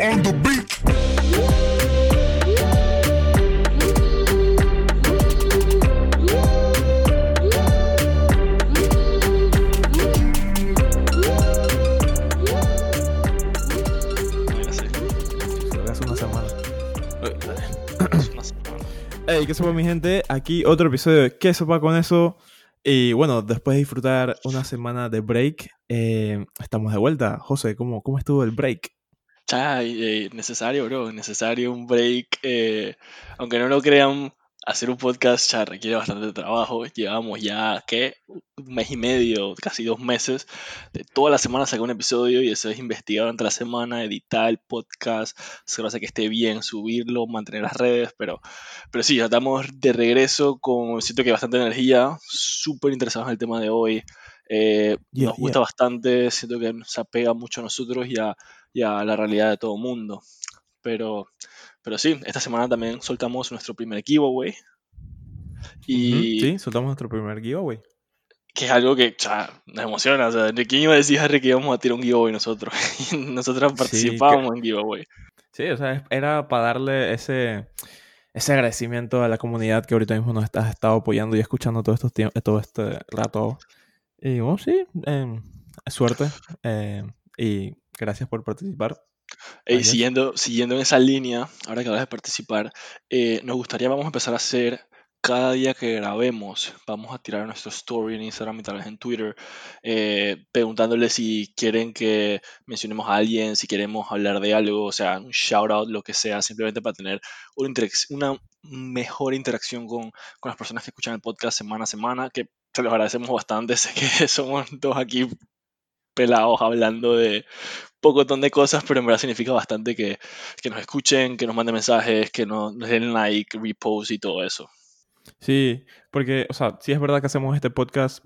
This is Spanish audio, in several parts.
on the beat. Hey, ¿qué sopa mi gente? Aquí otro episodio de ¿Qué sopa con eso? Y bueno, después de disfrutar una semana de break, eh, estamos de vuelta. José, ¿cómo, ¿cómo estuvo el break? Ya, eh, necesario, bro, necesario un break. eh, aunque no lo crean, hacer un podcast ya requiere bastante trabajo. Llevamos ya, ¿qué? Un mes y medio, casi dos meses. De toda la semana sacar un episodio y eso es investigar durante la semana, editar el podcast, asegurarse que esté bien, subirlo, mantener las redes. Pero, pero sí, ya estamos de regreso con, siento que bastante energía, súper interesados en el tema de hoy. Eh, Yeah, nos gusta bastante, siento que se apega mucho a nosotros y a, y a la realidad de todo mundo. Pero, pero sí, esta semana también soltamos nuestro primer giveaway. Y Sí, soltamos nuestro primer giveaway. que es algo que cha, nos emociona. O sea, ¿de quién iba a decir, Harry, que íbamos a tirar un giveaway nosotros? Y nosotros Sí, participábamos en giveaway. Sí, o sea, era para darle ese, ese agradecimiento a la comunidad que ahorita mismo nos está, ha estado apoyando y escuchando todo, estos todo este rato. Y bueno, sí, eh, suerte. eh, y gracias por participar. Siguiendo, siguiendo en esa línea, ahora que hablas de participar, eh, nos gustaría, vamos a empezar a hacer cada día que grabemos, vamos a tirar nuestro story en Instagram y tal vez en Twitter, eh, preguntándole si quieren que mencionemos a alguien, si queremos hablar de algo, o sea, un shout out, lo que sea, simplemente para tener una mejor interacción con, con las personas que escuchan el podcast semana a semana, que se los agradecemos bastante, sé que somos dos aquí pelados hablando de pocotón de cosas, pero en verdad significa bastante que, que nos escuchen, que nos manden mensajes, que nos, nos den like, repost y todo eso. Sí, porque, o sea, sí es verdad que hacemos este podcast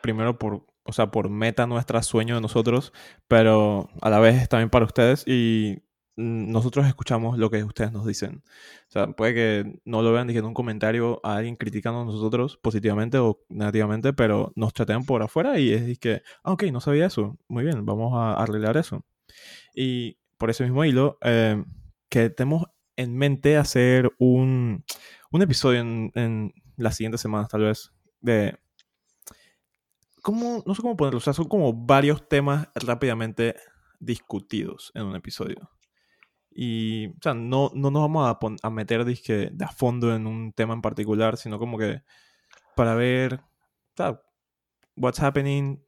primero por, o sea, por meta nuestra sueño de nosotros, pero a la vez es también para ustedes y nosotros escuchamos lo que ustedes nos dicen. O sea, puede que no lo vean diciendo un comentario a alguien criticando a nosotros positivamente o negativamente, pero nos chatean por afuera y es que, ah, ok, no sabía eso. Muy bien, vamos a arreglar eso. Y por ese mismo hilo, eh, que tenemos en mente hacer un, un episodio en, en las siguientes semanas, tal vez, de... ¿cómo? No sé cómo ponerlo, o sea, son como varios temas rápidamente discutidos en un episodio. Y, o sea, no, no nos vamos a, pon- a meter dizque, de a fondo en un tema en particular, sino como que para ver, o sea, what's happening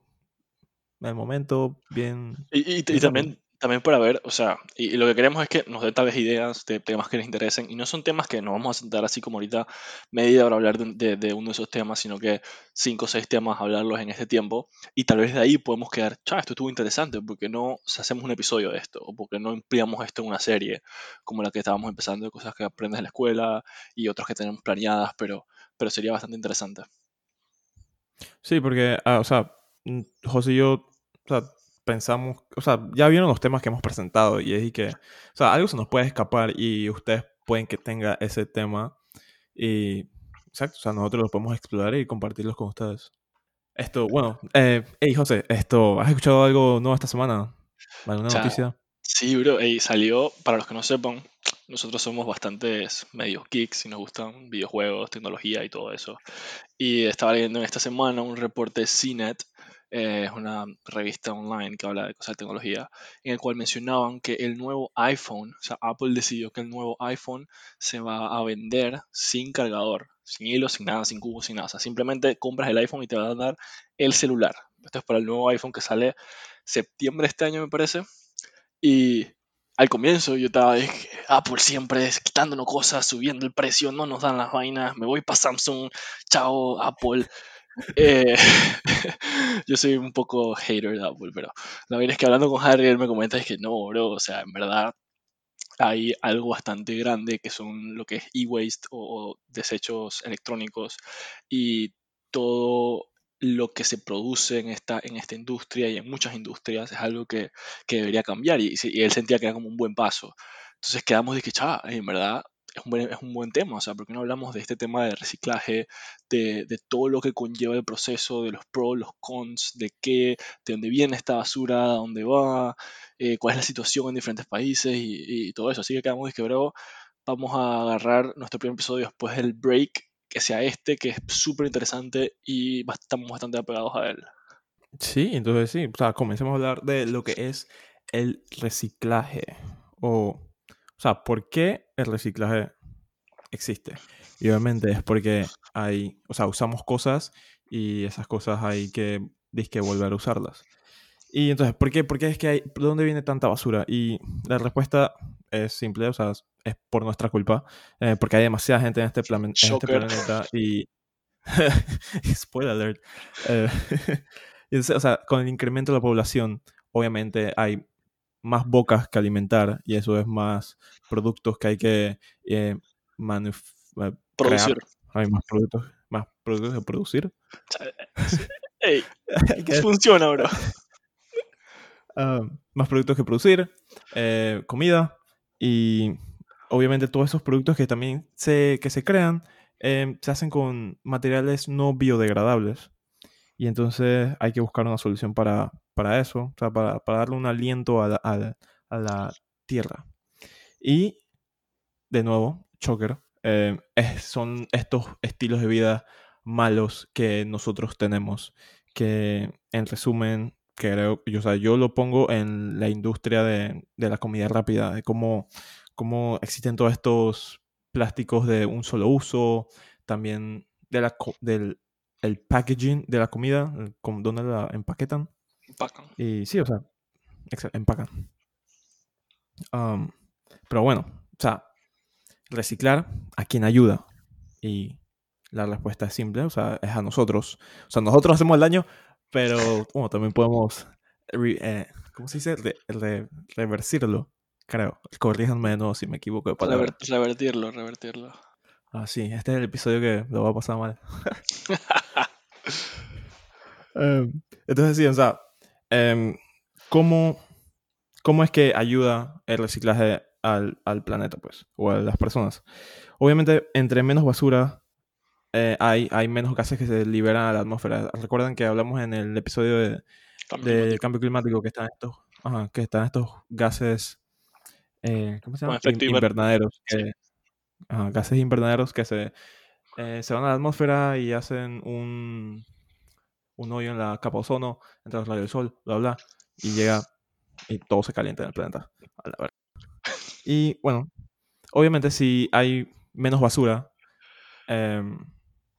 el momento, bien... Y, bien también, también para ver, o sea, y, y lo que queremos es que nos den tal vez ideas de temas que les interesen, y no son temas que nos vamos a sentar así como ahorita media hora a hablar de, de- de uno de esos temas, sino que cinco o seis temas hablarlos en este tiempo, y tal vez de ahí podemos quedar, cha, esto estuvo interesante, porque no hacemos un episodio de esto? O porque no empleamos esto en una serie, como la que estábamos empezando, de cosas que aprendes en la escuela, y otras que tenemos planeadas, pero, pero sería bastante interesante. Sí, porque, ah, o sea, mm, José y yo, o sea, pensamos, o sea, ya vieron los temas que hemos presentado y es y que, o sea, algo se nos puede escapar y ustedes pueden que tenga ese tema y, exacto, o sea, nosotros los podemos explorar y compartirlos con ustedes. Esto, bueno, eh, hey José, esto, ¿has escuchado algo nuevo esta semana? ¿Alguna O sea, noticia? Sí, bro, ey, salió, para los que no sepan, nosotros somos bastantes medios geeks y nos gustan videojuegos, tecnología y todo eso. Y estaba leyendo en esta semana un reporte de CNET, eh, es una revista online que habla de cosas de tecnología, en el cual mencionaban que el nuevo iPhone, o sea, Apple decidió que el nuevo iPhone se va a vender sin cargador, sin hilo, sin nada, sin cubo, sin nada. O sea, simplemente compras el iPhone y te va a dar el celular. Esto es para el nuevo iPhone que sale septiembre de este año, me parece. Y al comienzo yo estaba de Apple siempre es quitándonos cosas, subiendo el precio, no nos dan las vainas, me voy para Samsung, chao Apple. Eh, yo soy un poco hater de Apple, pero la verdad es que hablando con Harry, él me comenta es que no, bro, o sea, en verdad hay algo bastante grande que son lo que es e-waste o, o desechos electrónicos y todo lo que se produce en esta, en esta industria y en muchas industrias es algo que, que debería cambiar y, y él sentía que era como un buen paso. Entonces quedamos de que, en verdad, es un, buen, es un buen tema, o sea, porque no hablamos de este tema de reciclaje, de, de, todo lo que conlleva el proceso, de los pros, los cons, de qué, de dónde viene esta basura, a dónde va, eh, cuál es la situación en diferentes países y, y todo eso. Así que quedamos que, bro, vamos a agarrar nuestro primer episodio después del break, que sea este, que es súper interesante y estamos bastante apegados a él. Sí, entonces sí, o sea, comencemos a hablar de lo que es el reciclaje. O, o sea, ¿por qué el reciclaje existe? Y obviamente es porque hay, o sea, usamos cosas y esas cosas hay que, que volver a usarlas. Y entonces, ¿por qué, ¿por qué es que hay, ¿de dónde viene tanta basura? Y la respuesta es simple, o sea, es por nuestra culpa, eh, porque hay demasiada gente en este, en este planeta y... Spoiler alert. Eh, o sea, con el incremento de la población, obviamente hay más bocas que alimentar y eso es más productos que hay que eh, eh producir. Hay más productos, más productos que producir. Ey, funciona, bro. Ah, más productos que producir, eh, comida y obviamente todos esos productos que también se, que se crean eh, se hacen con materiales no biodegradables. Y entonces hay que buscar una solución para, para eso, o sea, para, para, darle un aliento a la, tierra. Y, de nuevo, Choker, eh, son estos estilos de vida malos que nosotros tenemos, que en resumen, creo, yo, o sea, yo lo pongo en la industria de, de la comida rápida, de cómo, cómo existen todos estos plásticos de un solo uso, también de la, del el packaging de la comida, donde la empaquetan. Empacan. Y sí, o sea, empacan. pero bueno, o sea, reciclar a quien ayuda. Y la respuesta es simple, o sea, es a nosotros. O sea, nosotros hacemos el daño, pero bueno, también podemos, eh, ¿cómo se dice? reversirlo, creo. Corríjanme de si me equivoco de palabra. revertirlo, revertirlo. Ah, sí, este es el episodio que lo va a pasar mal. Em, entonces, sí, o sea, em, ¿cómo, ¿cómo, es que ayuda el reciclaje al, al, planeta, pues, o a las personas? Obviamente, entre menos basura eh, hay, hay menos gases que se liberan a la atmósfera. Recuerden que hablamos en el episodio de, cambio, cambio climático que están estos, que están estos gases, eh, ¿cómo se llama? invernaderos. Que, gases invernaderos que se, eh, se van a la atmósfera y hacen un, un hoyo en la capa ozono entre los rayos del sol, bla, bla, y llega y todo se calienta en el planeta. Y bueno, obviamente si hay menos basura, em,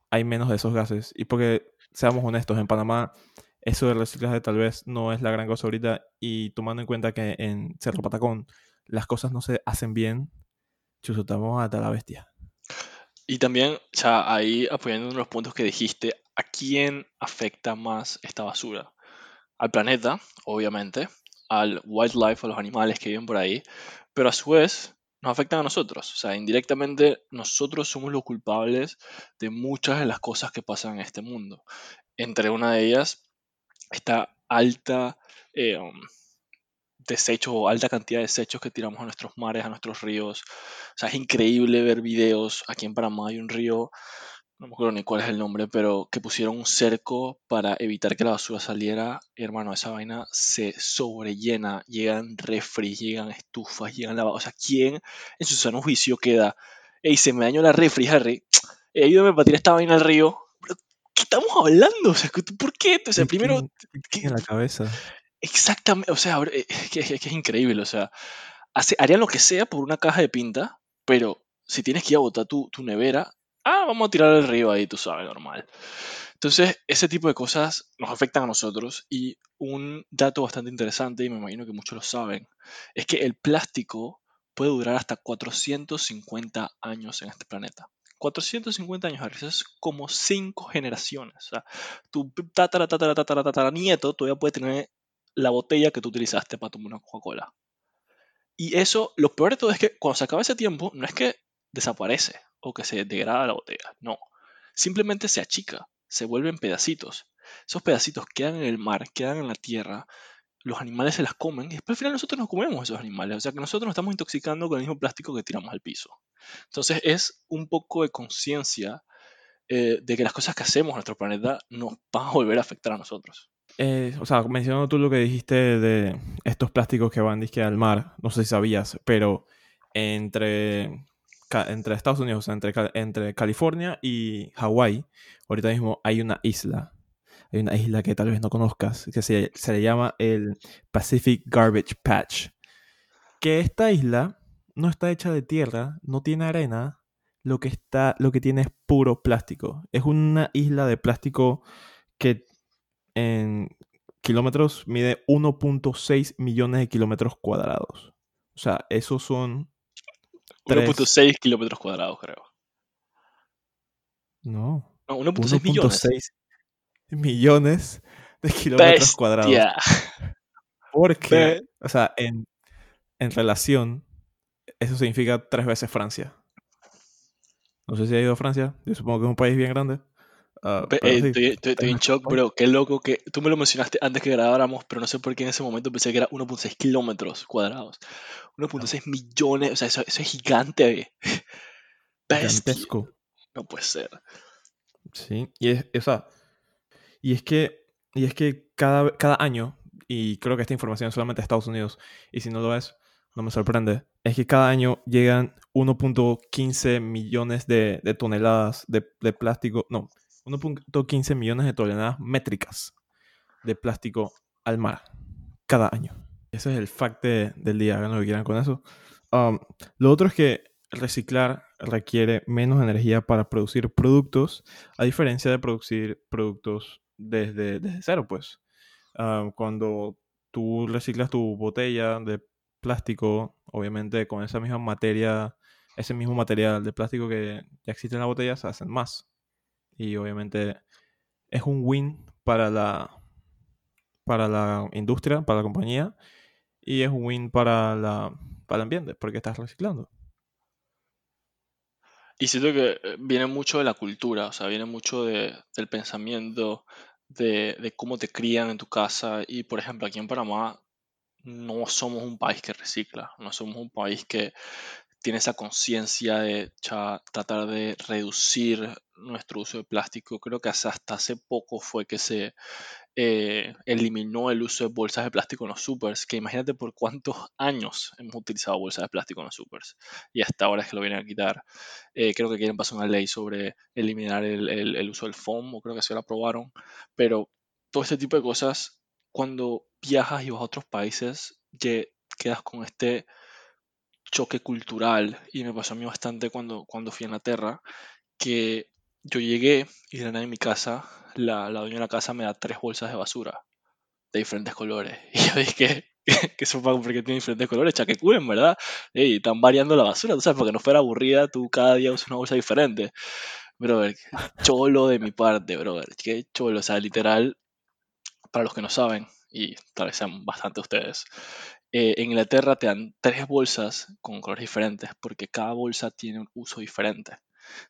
hay menos de esos gases. Y porque, seamos honestos, en Panamá eso del reciclaje tal vez no es la gran cosa ahorita. Y tomando en cuenta que en Cerro Patacón las cosas no se hacen bien, chusutamos hasta la bestia. Y también, ya ahí apoyando uno de los puntos que dijiste, ¿a quién afecta más esta basura? Al planeta, obviamente, al wildlife, a los animales que viven por ahí, pero a su vez nos afectan a nosotros. O sea, indirectamente nosotros somos los culpables de muchas de las cosas que pasan en este mundo. Entre una de ellas, esta alta eh, um, desechos o alta cantidad de desechos que tiramos a nuestros mares, a nuestros ríos. O sea, es increíble ver videos. Aquí en Panamá hay un río, no me acuerdo ni cuál es el nombre, pero que pusieron un cerco para evitar que la basura saliera. hermano, esa vaina se sobrellena. Llegan refri, llegan estufas, llegan lavados. O sea, ¿quién en su sano juicio queda? Ey, se me dañó la refri, Harry. ayúdame para tirar esta vaina al río. ¿Qué estamos hablando? O sea, ¿por qué? Entonces, primero... ¿Qué en la cabeza? Exactamente, o sea, eh, que, es increíble, o sea, harían lo que sea por una caja de pinta, pero si tienes que ir a botar tu, tu nevera, ah, vamos a tirar el río ahí, tú sabes, normal. Entonces, ese tipo de cosas nos afectan a nosotros y un dato bastante interesante, y me imagino que muchos lo saben, es que el plástico puede durar hasta 450 años en este planeta. 450 años, Harris, es como 5 generaciones. O sea, tu tatara, tatara, tatara, tatara, nieto todavía puede tener la botella que tú utilizaste para tomar una Coca-Cola. Y eso, lo peor de todo es que cuando se acaba ese tiempo, no es que desaparece o que se degrada la botella, no. Simplemente se achica, se vuelven pedacitos. Esos pedacitos quedan en el mar, quedan en la tierra los animales se las comen y después al final nosotros nos comemos esos animales. O sea que nosotros nos estamos intoxicando con el mismo plástico que tiramos al piso. Entonces es un poco de conciencia eh, de que las cosas que hacemos en nuestro planeta nos van a volver a afectar a nosotros. Eh, o sea, mencionando tú lo que dijiste de estos plásticos que van disque al mar, no sé si sabías, pero entre, entre Estados Unidos, entre, entre California y Hawái, ahorita mismo hay una isla. Hay una isla que tal vez no conozcas, que se, se le llama el Pacific Garbage Patch. Que esta isla no está hecha de tierra, no tiene arena, lo que, está, lo que tiene es puro plástico. Es una isla de plástico que en kilómetros mide 1.6 millones de kilómetros cuadrados. O sea, esos son... 1.6 kilómetros cuadrados, creo. No. No, 1.6 millones. millones de kilómetros cuadrados. Porque, o sea, en, en relación, eso significa tres veces Francia. No sé si ha ido a Francia. Yo supongo que es un país bien grande. Uh, estoy, en shock, bro. Qué loco que tú me lo mencionaste antes que grabáramos, pero no sé por qué en ese momento pensé que era 1.6 kilómetros cuadrados. 1.6 millones, o sea, eso, es gigante. Gigantesco. No puede ser. Sí, y es, o sea, y es que, y es que cada, cada año, y creo que esta información es solamente de Estados Unidos, y si no lo es, no me sorprende, es que cada año llegan 1.15 millones de, toneladas de, plástico, no, 1.15 millones de toneladas métricas de plástico al mar cada año. Ese es el fact del día, hagan lo que quieran con eso. Um, lo otro es que reciclar requiere menos energía para producir productos, a diferencia de producir productos desde, desde cero, pues. Um, cuando tú reciclas tu botella de plástico, obviamente con esa misma materia, ese mismo material de plástico que ya existe en la botella, se hacen más. Y obviamente es un win para la, para la industria, para la compañía, y es un win para, la, para el ambiente, porque estás reciclando. Y siento que eh, viene mucho de la cultura, o sea, viene mucho de, del pensamiento, de, de, cómo te crían en tu casa. Y por ejemplo, aquí en Panamá no somos un país que recicla, no somos un país que tiene esa conciencia de tratar de reducir nuestro uso de plástico. Creo que hasta hace poco fue que se eh, eliminó el uso de bolsas de plástico en los supers, que imagínate por cuántos años hemos utilizado bolsas de plástico en los supers y hasta ahora es que lo vienen a quitar. Eh, creo que quieren pasar una ley sobre eliminar el, uso del foam, o creo que se lo aprobaron, pero todo este tipo de cosas cuando viajas y vas a otros países, quedas con este choque cultural y me pasó a mí bastante cuando, cuando fui a Inglaterra, que yo llegué y de nada en mi casa, la, la dueña de la casa me da tres bolsas de basura de diferentes colores. Y yo dije, que, que eso porque tiene diferentes colores, chaque en ¿verdad? Y están variando la basura, tú sabes, porque no fuera aburrida, tú cada día usas una bolsa diferente. Brother, cholo de mi parte, brother, qué cholo, o sea, literal, para los que no saben, y tal vez sean bastante ustedes, eh, en Inglaterra te dan tres bolsas con colores diferentes porque cada bolsa tiene un uso diferente.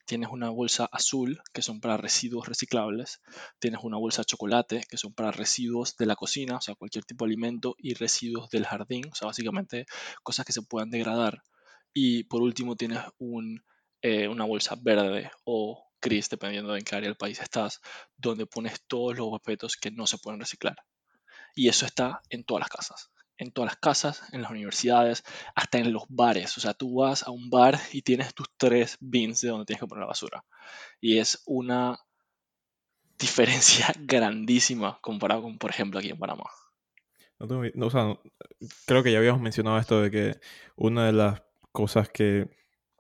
Tienes una bolsa azul, que son para residuos reciclables. Tienes una bolsa chocolate, que son para residuos de la cocina, o sea, cualquier tipo de alimento, y residuos del jardín, o sea, básicamente cosas que se puedan degradar. Y por último tienes eh, una bolsa verde o gris, dependiendo de en qué área del país estás, donde pones todos los objetos que no se pueden reciclar. Y eso está en todas las casas. En todas las casas, en las universidades, hasta en los bares. O sea, tú vas a un bar y tienes tus tres bins de donde tienes que poner la basura. Y es una diferencia grandísima comparado con, por ejemplo, aquí en Panamá. No, o sea, creo que ya habíamos mencionado esto de que una de las cosas que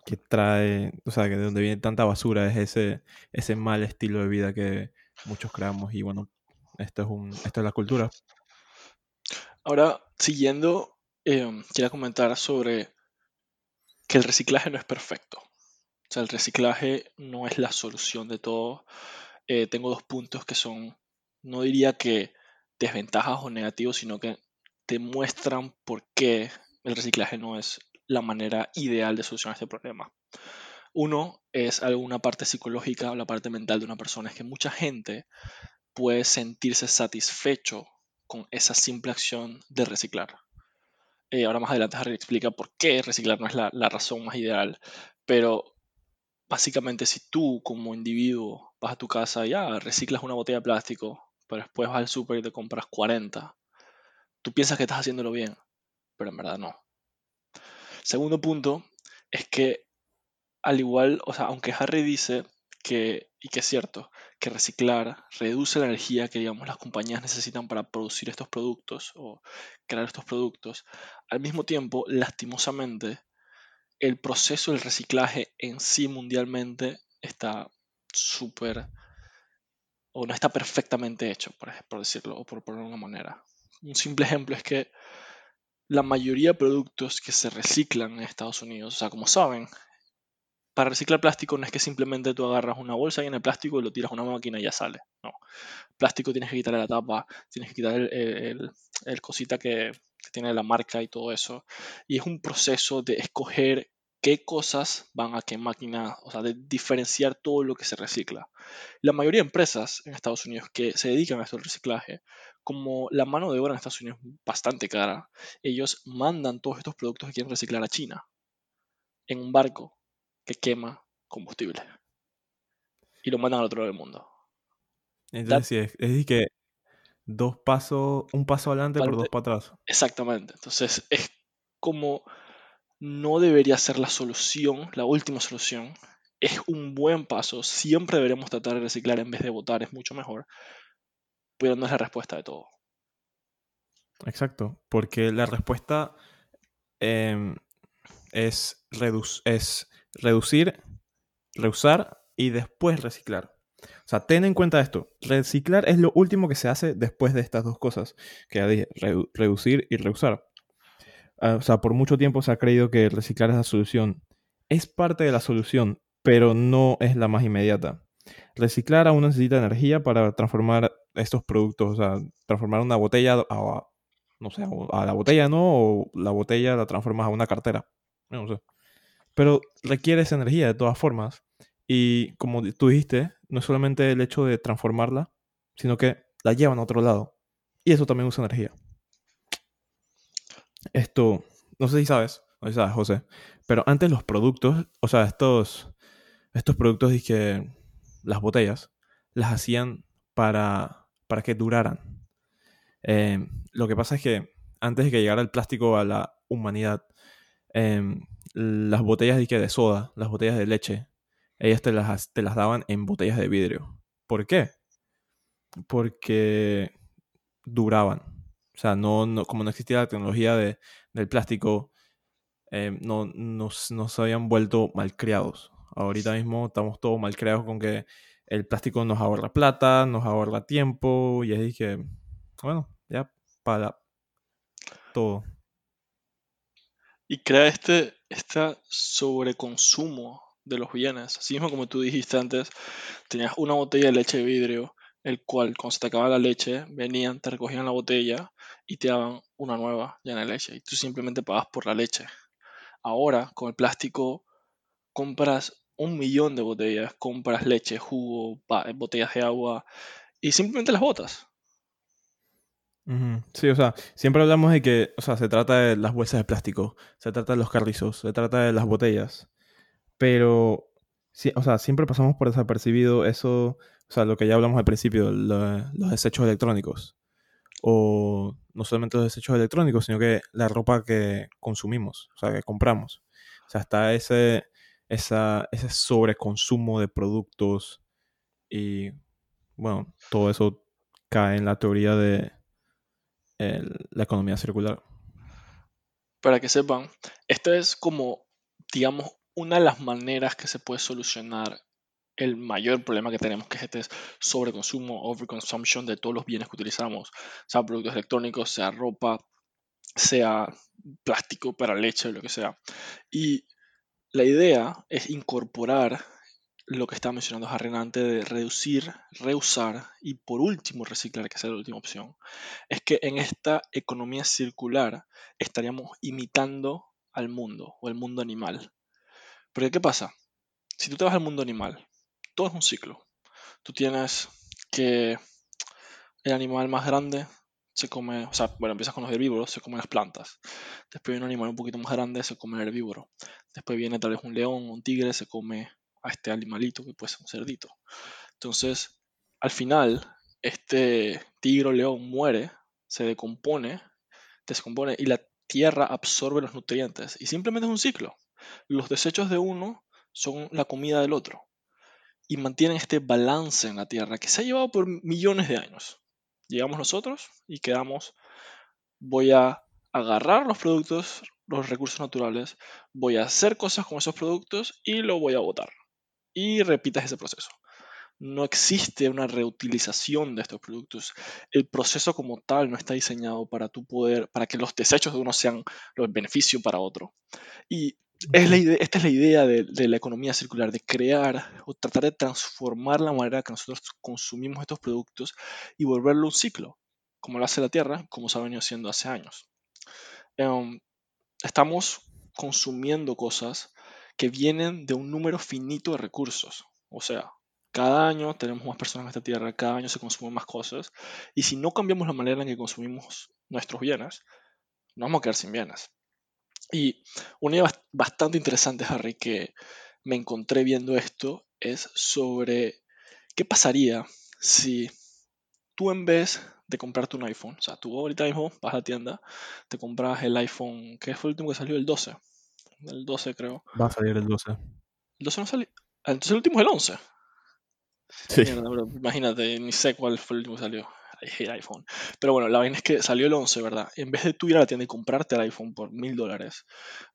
que trae, o sea, que de donde viene tanta basura es ese, ese mal estilo de vida que muchos creamos y bueno, esto es, un, esto es la cultura. Ahora, siguiendo, eh, quiero comentar sobre que el reciclaje no es perfecto. O sea, el reciclaje no es la solución de todo. Eh, tengo dos puntos que son, no diría que desventajas o negativos, sino que te muestran por qué el reciclaje no es la manera ideal de solucionar este problema. Uno es alguna parte psicológica o la parte mental de una persona. Es que mucha gente puede sentirse satisfecho con esa simple acción de reciclar. Eh, ahora más adelante Harry explica por qué reciclar no es la, razón más ideal, pero básicamente si tú como individuo vas a tu casa y ah, reciclas una botella de plástico, pero después vas al súper y te compras 40, tú piensas que estás haciéndolo bien, pero en verdad no. Segundo punto es que al igual, o sea, aunque Harry dice que, y que es cierto, que reciclar reduce la energía que digamos las compañías necesitan para producir estos productos o crear estos productos, al mismo tiempo, lastimosamente, el proceso del reciclaje en sí mundialmente está súper o no está perfectamente hecho, por, decirlo, o por ponerlo de una manera. Un simple ejemplo es que la mayoría de productos que se reciclan en Estados Unidos, o sea, como saben, para reciclar plástico no es que simplemente tú agarras una bolsa en el plástico y lo tiras a una máquina y ya sale. No. Plástico tienes que quitarle la tapa, tienes que quitar el, cosita que, tiene la marca y todo eso. Y es un proceso de escoger qué cosas van a qué máquina, o sea, de diferenciar todo lo que se recicla. La mayoría de empresas en Estados Unidos que se dedican a esto del reciclaje, como la mano de obra en Estados Unidos es bastante cara, ellos mandan todos estos productos que quieren reciclar a China en un barco que quema combustible y lo mandan al otro lado del mundo. Entonces, es, decir, que dos pasos, un paso adelante por dos para atrás. Exactamente. Entonces, es como no debería ser la solución, la última solución. Es un buen paso. Siempre deberemos tratar de reciclar en vez de votar, es mucho mejor. Pero no es la respuesta de todo. Exacto, porque la respuesta em, es, es reducir, reusar y después reciclar. O sea, ten en cuenta esto. Reciclar es lo último que se hace después de estas dos cosas que ya dije, reducir y reusar. Ah, o sea, por mucho tiempo se ha creído que reciclar es la solución. Es parte de la solución, pero no es la más inmediata. Reciclar aún necesita energía para transformar estos productos, o sea, transformar una botella a, no sé, a la botella no, o la botella la transformas a una cartera. No sé. Pero requiere esa energía de todas formas. Y como tú dijiste, no es solamente el hecho de transformarla, sino que la llevan a otro lado. Y eso también usa energía. Esto, no sé si sabes, no sé si sabes, José, pero antes los productos, o sea, estos, estos productos, que las botellas, las hacían para, para que duraran. Eh, lo que pasa es que antes de que llegara el plástico a la humanidad, em, las botellas de, de soda, las botellas de leche, ellas te las, te las daban en botellas de vidrio. ¿Por qué? Porque duraban. O sea, no, no, como no existía la tecnología de, del plástico, eh, no, nos, nos habían vuelto malcriados. Ahorita mismo estamos todos malcriados con que el plástico nos ahorra plata, nos ahorra tiempo, y es que, bueno, ya para todo. Y crea este, este sobreconsumo de los bienes. Así mismo como tú dijiste antes, tenías una botella de leche de vidrio, el cual cuando se te acababa la leche, venían, te recogían la botella y te daban una nueva llena de leche. Y tú simplemente pagas por la leche. Ahora, con el plástico, compras un millón de botellas, compras leche, jugo, botellas de agua y simplemente las botas. Sí, o sea, siempre hablamos de que, o sea, se trata de las bolsas de plástico, se trata de los carrizos, se trata de las botellas, pero, sí, o sea, siempre pasamos por desapercibido eso, o sea, lo que ya hablamos al principio, los desechos electrónicos, o no solamente los desechos electrónicos, sino que la ropa que consumimos, o sea, que compramos. O sea, está ese, esa, ese sobreconsumo de productos y, bueno, todo eso cae en la teoría de la economía circular. Para que sepan, esto es como, digamos, una de las maneras que se puede solucionar el mayor problema que tenemos, que es este sobreconsumo, overconsumption de todos los bienes que utilizamos, sea productos electrónicos, sea ropa, sea plástico para leche, lo que sea. Y la idea es incorporar lo que estaba mencionando Harry antes de reducir, reusar y por último reciclar, que es la última opción, es que en esta economía circular estaríamos imitando al mundo o el mundo animal. Pero ¿qué pasa? Si tú te vas al mundo animal, todo es un ciclo. Tú tienes que el animal más grande se come, o sea, bueno, empiezas con los herbívoros, se comen las plantas. Después viene un animal un poquito más grande, se come el herbívoro. Después viene tal vez un león, un tigre, se come a este animalito que puede ser un cerdito. Entonces, al final, este tigre o león muere, se decompone, descompone y la tierra absorbe los nutrientes. Y simplemente es un ciclo. Los desechos de uno son la comida del otro. Y mantienen este balance en la tierra que se ha llevado por millones de años. Llegamos nosotros y quedamos, voy a agarrar los productos, los recursos naturales, voy a hacer cosas con esos productos y lo voy a botar. Y repitas ese proceso. No existe una reutilización de estos productos. El proceso como tal no está diseñado para tu poder, para que los desechos de uno sean los beneficios para otro. Y es la esta es la idea de, de, la economía circular, de crear o tratar de transformar la manera que nosotros consumimos estos productos y volverlo un ciclo, como lo hace la Tierra, como se ha venido haciendo hace años. Um, estamos consumiendo cosas que vienen de un número finito de recursos. O sea, cada año tenemos más personas en esta Tierra, cada año se consumen más cosas, y si no cambiamos la manera en que consumimos nuestros bienes, nos vamos a quedar sin bienes. Y una idea bastante interesante, Harry, que me encontré viendo esto es sobre qué pasaría si tú en vez de comprarte un iPhone, o sea, tú ahorita mismo vas a la tienda, te compras el iPhone, que fue el último que salió, el 12. El 12 creo. Va a salir el 12. El 12 no salió. Ah, entonces el último es el 11. Sí. imagínate, ni sé cuál fue el último que salió el iPhone. Pero bueno, la vaina es que salió el 11, ¿verdad? En vez de tú ir a la tienda y comprarte el iPhone por mil dólares,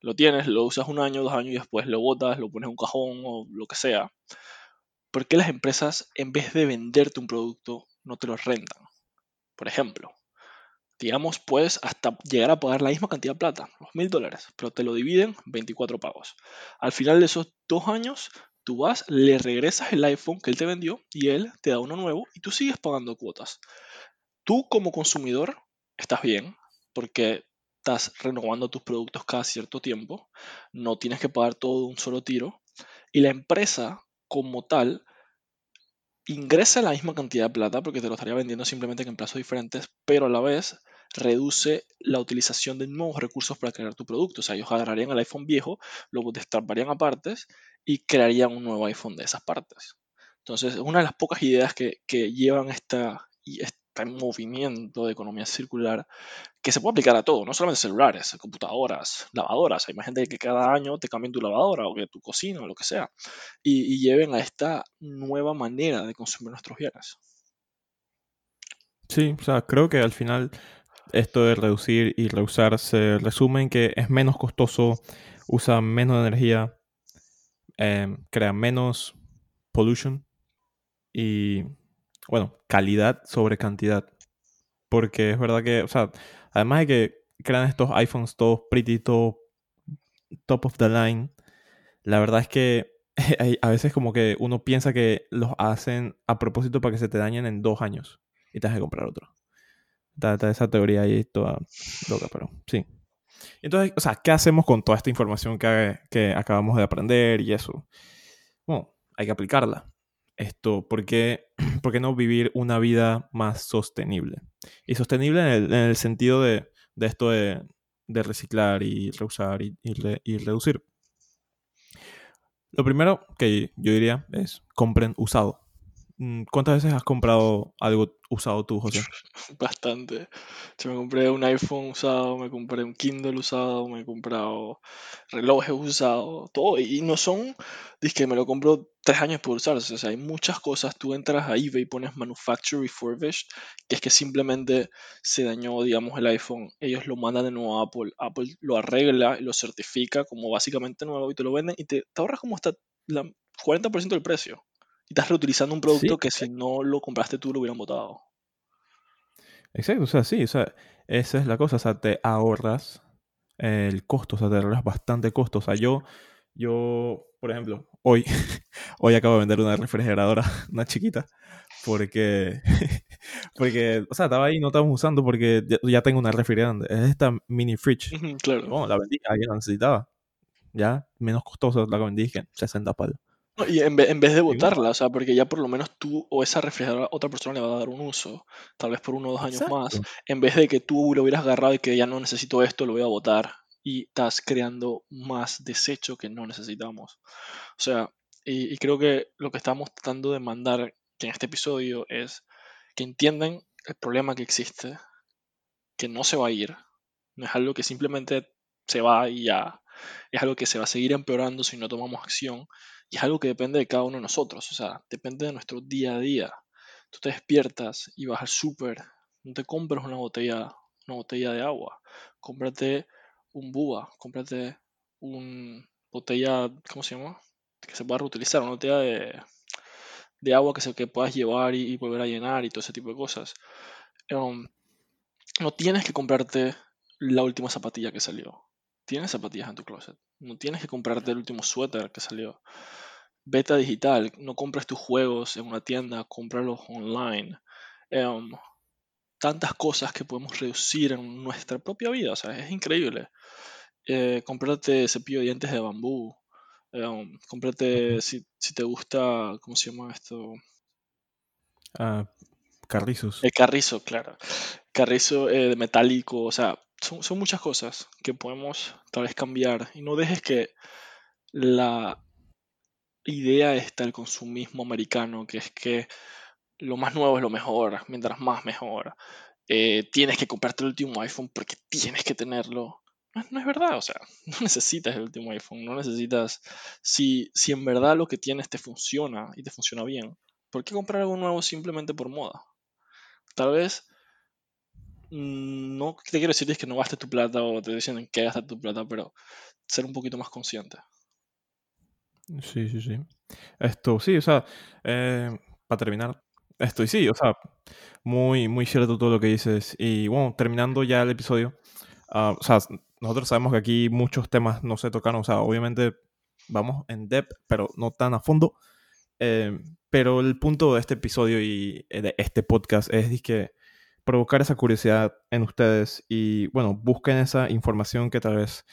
lo tienes, lo usas un año, dos años y después lo botas, lo pones en un cajón o lo que sea. ¿Por qué las empresas, en vez de venderte un producto, no te lo rentan? Por ejemplo, digamos, puedes hasta llegar a pagar la misma cantidad de plata, los mil dólares, pero te lo dividen 24 pagos. Al final de esos dos años, tú vas, le regresas el iPhone que él te vendió y él te da uno nuevo y tú sigues pagando cuotas tú como consumidor estás bien porque estás renovando tus productos cada cierto tiempo, no tienes que pagar todo de un solo tiro y la empresa como tal ingresa la misma cantidad de plata porque te lo estaría vendiendo simplemente en plazos diferentes, pero a la vez reduce la utilización de nuevos recursos para crear tu producto. O sea, ellos agarrarían el iPhone viejo, lo destaparían a partes y crearían un nuevo iPhone de esas partes. Entonces, es una de las pocas ideas que, que llevan esta, en movimiento de economía circular que se puede aplicar a todo, no solamente celulares, computadoras, lavadoras. Hay más gente que cada año te cambien tu lavadora o que tu cocina o lo que sea y, lleven a esta nueva manera de consumir nuestros bienes. Sí, o sea, creo que al final esto de reducir y reusar se resume en que es menos costoso, usa menos energía, em, crea menos pollution y bueno, calidad sobre cantidad. Porque es verdad que, o sea, además de que crean estos iPhones todos pretty, top, top of the line, la verdad es que a veces como que uno piensa que los hacen a propósito para que se te dañen en dos años y te has que comprar otro. Está, esa teoría ahí toda loca, pero sí. Entonces, o sea, ¿qué hacemos con toda esta información que, que acabamos de aprender y eso? Bueno, hay que aplicarla esto, ¿por qué, no vivir una vida más sostenible? Y sostenible en el, sentido de, esto de, reciclar y reusar y, reducir. Lo primero que yo diría es compren usado. Mm, ¿Cuántas veces has comprado algo usado tú, José? Bastante. Yo me compré un iPhone usado, me compré un Kindle usado, me he comprado relojes usados, todo. Y no son, dice que me lo compro tres años por usarse. O sea, hay muchas cosas. Tú entras a eBay y pones Manufacturer Refurbished, que es que simplemente se dañó, digamos, el iPhone. Ellos lo mandan de nuevo a Apple. Apple lo arregla y lo certifica como básicamente nuevo y te lo venden y te, ahorras como hasta el 40% del precio. Y estás reutilizando un producto que si no lo compraste tú lo hubieran botado. Exacto, o sea, sí, o sea, esa es la cosa, o sea, te ahorras el costo, o sea, te ahorras bastante costo. O sea, yo, yo, por ejemplo, hoy, hoy acabo de vender una refrigeradora, una chiquita, porque, porque, o sea, estaba ahí, no estábamos usando porque ya, tengo una refrigeradora, es esta mini fridge. Claro. Bueno, la vendí, alguien la necesitaba. Ya, menos costosa, la vendí, que 60 palos y en, ve- en vez de botarla, o sea, porque ya por lo menos tú o esa refrigeradora otra persona le va a dar un uso, tal vez por uno o dos años más, en vez de que tú lo hubieras agarrado y que ya no necesito esto, lo voy a botar y estás creando más desecho que no necesitamos. O sea, y, y creo que lo que estamos tratando de mandar que en este episodio es que entiendan el problema que existe, que no se va a ir, no es algo que simplemente se va y ya, es algo que se va a seguir empeorando si no tomamos acción y es algo que depende de cada uno de nosotros, o sea, depende de nuestro día a día. Tú te despiertas y vas al súper, no te compras una botella, una botella de agua, cómprate un búa, cómprate una botella, ¿cómo se llama? Que se pueda reutilizar, una botella de, de agua que, se, que puedas llevar y, volver a llenar y todo ese tipo de cosas. Um, no tienes que comprarte la última zapatilla que salió. Tienes zapatillas en tu closet. No tienes que comprarte el último suéter que salió. Beta digital. No compres tus juegos en una tienda, cómpralos online. Em, tantas cosas que podemos reducir en nuestra propia vida. O sea, es increíble. Eh, cómprate cepillo de dientes de bambú. Cómprate, si, si te gusta, ¿cómo se llama esto? Ah, carrizos. El carrizo, claro. Carrizo eh, de metálico, o sea, son, son muchas cosas que podemos tal vez cambiar. Y no dejes que la idea esta del consumismo americano, que es que lo más nuevo es lo mejor, mientras más mejor. Eh, tienes que comprarte el último iPhone porque tienes que tenerlo. No, es- verdad, o sea, no necesitas el último iPhone, no necesitas... Si, si en verdad lo que tienes te funciona y te funciona bien, ¿por qué comprar algo nuevo simplemente por moda? Tal vez no te quiero decir es que no gastes tu plata o te dicen en qué gastar tu plata, pero ser un poquito más consciente. Sí, sí, sí. Esto, sí, o sea, eh, para terminar, esto, y sí, o sea, muy, muy cierto todo lo que dices. Y bueno, terminando ya el episodio, ah, o sea, nosotros sabemos que aquí muchos temas no se tocaron, o sea, obviamente vamos en depth, pero no tan a fondo. Eh, pero el punto de este episodio y eh, de este podcast es que provocar esa curiosidad en ustedes y, bueno, busquen esa información que tal vez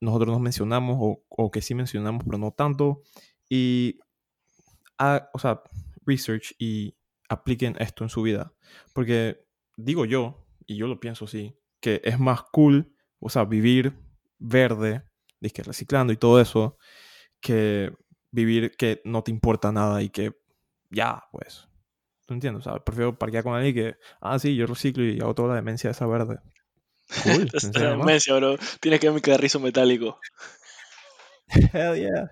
nosotros nos mencionamos o, que sí mencionamos, pero no tanto. Y, ha- o sea, research y apliquen esto en su vida. Porque digo yo, y yo lo pienso así, que es más cool, o sea, vivir verde, dizque reciclando y todo eso, que vivir que no te importa nada y que ya, pues. ¿Tú entiendes? O sea, prefiero parquear con alguien que, ah, sí, yo reciclo y hago toda la demencia esa verde. Cool, la demencia, bro. Tienes que ver mi carrizo metálico. Hell yeah.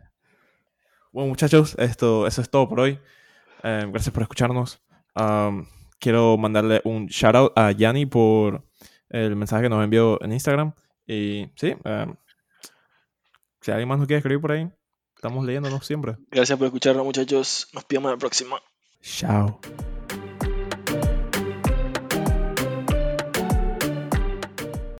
Bueno, muchachos, esto, eso es todo por hoy. Eh, gracias por escucharnos. Um, quiero mandarle un shout out a Yanni por el mensaje que nos envió en Instagram. Y sí, um, si alguien más nos quiere escribir por ahí, estamos leyéndonos siempre. Gracias por escucharnos, muchachos. Nos en la próxima. Chao.